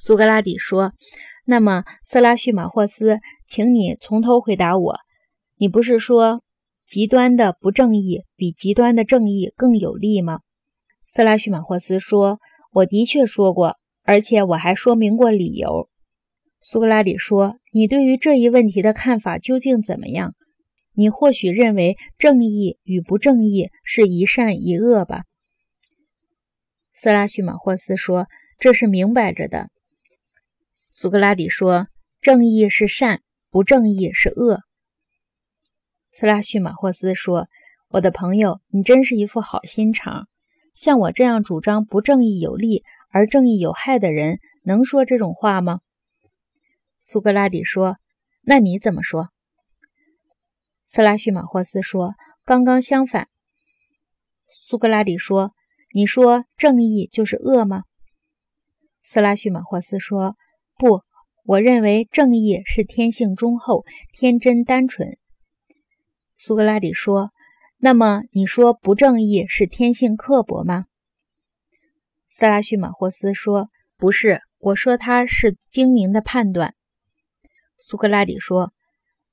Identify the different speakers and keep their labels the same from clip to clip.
Speaker 1: 苏格拉底说：“那么，色拉叙马霍斯，请你从头回答我。你不是说极端的不正义比极端的正义更有利吗？”色拉叙马霍斯说：“我的确说过，而且我还说明过理由。”苏格拉底说：“你对于这一问题的看法究竟怎么样？你或许认为正义与不正义是一善一恶吧？”色拉叙马霍斯说：“这是明摆着的。”苏格拉底说：“正义是善，不正义是恶。”斯拉叙马霍斯说：“我的朋友，你真是一副好心肠。像我这样主张不正义有利而正义有害的人，能说这种话吗？”苏格拉底说：“那你怎么说？”斯拉叙马霍斯说：“刚刚相反。”苏格拉底说：“你说正义就是恶吗？”斯拉叙马霍斯说。不，我认为正义是天性忠厚、天真单纯。苏格拉底说：“那么你说不正义是天性刻薄吗？”斯拉叙马霍斯说：“不是，我说他是精明的判断。”苏格拉底说：“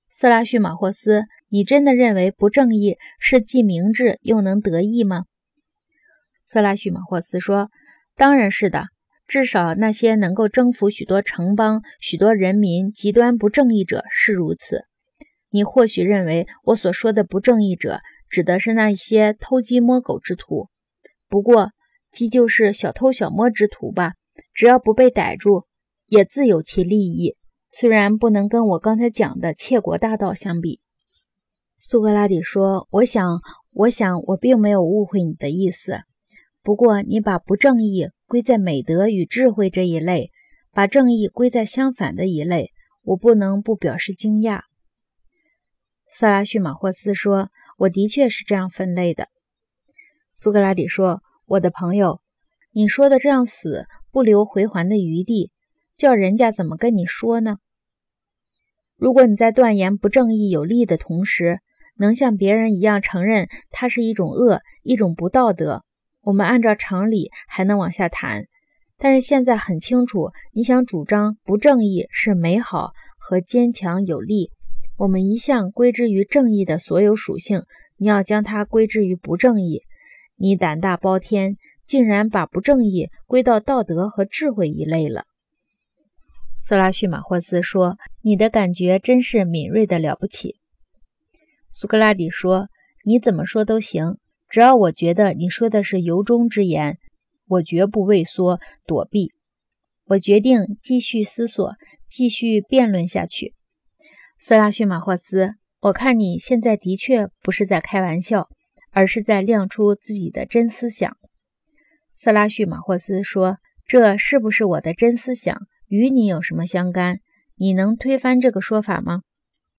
Speaker 1: 色拉叙马霍斯，你真的认为不正义是既明智又能得意吗？”色拉叙马霍斯说：“当然是的。”至少那些能够征服许多城邦、许多人民、极端不正义者是如此。你或许认为我所说的不正义者，指的是那些偷鸡摸狗之徒。不过，鸡就是小偷小摸之徒吧，只要不被逮住，也自有其利益。虽然不能跟我刚才讲的窃国大盗相比。苏格拉底说：“我想，我想，我并没有误会你的意思。不过，你把不正义……”归在美德与智慧这一类，把正义归在相反的一类，我不能不表示惊讶。萨拉叙马霍斯说：“我的确是这样分类的。”苏格拉底说：“我的朋友，你说的这样死不留回环的余地，叫人家怎么跟你说呢？如果你在断言不正义有利的同时，能像别人一样承认它是一种恶，一种不道德。”我们按照常理还能往下谈，但是现在很清楚，你想主张不正义是美好和坚强有力。我们一向归之于正义的所有属性，你要将它归之于不正义，你胆大包天，竟然把不正义归到道德和智慧一类了。色拉叙马霍斯说：“你的感觉真是敏锐的了不起。”苏格拉底说：“你怎么说都行。”只要我觉得你说的是由衷之言，我绝不畏缩躲避。我决定继续思索，继续辩论下去。斯拉叙马霍斯，我看你现在的确不是在开玩笑，而是在亮出自己的真思想。斯拉叙马霍斯说：“这是不是我的真思想，与你有什么相干？你能推翻这个说法吗？”